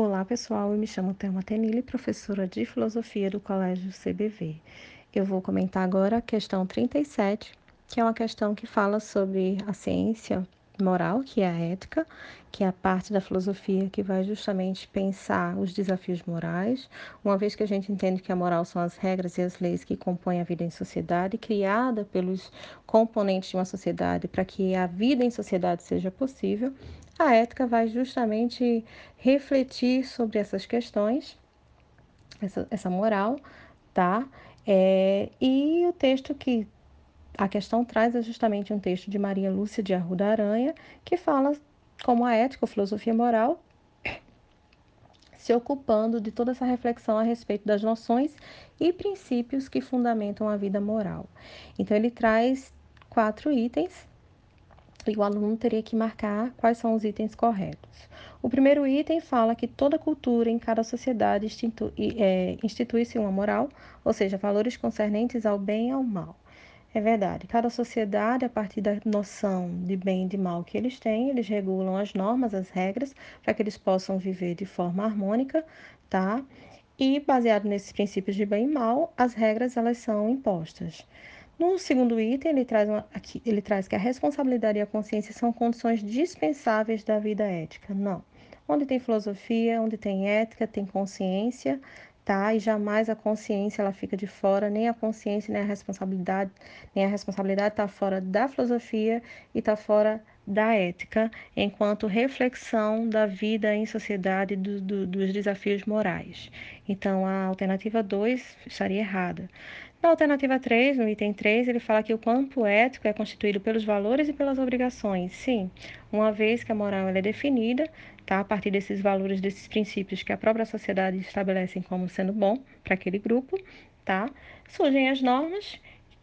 Olá, pessoal. Eu me chamo Thelma Tenille, professora de filosofia do Colégio CBV. Eu vou comentar agora a questão 37, que é uma questão que fala sobre a ciência moral, que é a ética, que é a parte da filosofia que vai justamente pensar os desafios morais, uma vez que a gente entende que a moral são as regras e as leis que compõem a vida em sociedade, criada pelos componentes de uma sociedade para que a vida em sociedade seja possível. A ética vai justamente refletir sobre essas questões, essa, essa moral, tá? É, e o texto que a questão traz é justamente um texto de Maria Lúcia de Arruda Aranha, que fala como a ética ou filosofia moral se ocupando de toda essa reflexão a respeito das noções e princípios que fundamentam a vida moral. Então, ele traz quatro itens e o aluno teria que marcar quais são os itens corretos. O primeiro item fala que toda cultura em cada sociedade é, institui-se uma moral, ou seja, valores concernentes ao bem e ao mal. É verdade, cada sociedade, a partir da noção de bem e de mal que eles têm, eles regulam as normas, as regras, para que eles possam viver de forma harmônica, tá? E baseado nesses princípios de bem e mal, as regras elas são impostas. No segundo item, ele traz, uma, aqui, ele traz que a responsabilidade e a consciência são condições dispensáveis da vida ética. Não. Onde tem filosofia, onde tem ética, tem consciência, tá? E jamais a consciência ela fica de fora, nem a consciência, nem a responsabilidade, nem a responsabilidade está fora da filosofia e está fora da ética, enquanto reflexão da vida em sociedade do, do, dos desafios morais. Então, a alternativa 2 estaria errada. Na alternativa 3, no item 3, ele fala que o campo ético é constituído pelos valores e pelas obrigações. Sim, uma vez que a moral é definida, tá, a partir desses valores, desses princípios que a própria sociedade estabelece como sendo bom para aquele grupo, tá, surgem as normas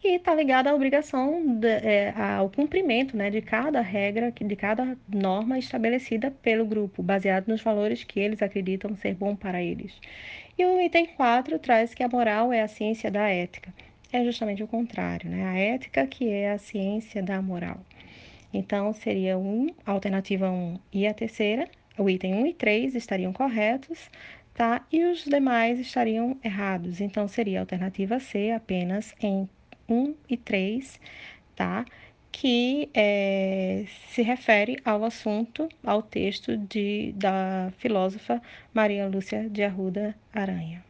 e está ligada à obrigação, de, é, ao cumprimento né, de cada regra, de cada norma estabelecida pelo grupo, baseado nos valores que eles acreditam ser bom para eles. E o item 4 traz que a moral é a ciência da ética. É justamente o contrário, né? A ética que é a ciência da moral. Então, seria um, a alternativa 1 e a terceira, o item 1 e 3 estariam corretos, tá? E os demais estariam errados. Então, seria a alternativa C apenas em 1 e 3, tá? que é, se refere ao assunto, ao texto de, da filósofa Maria Lúcia de Arruda Aranha.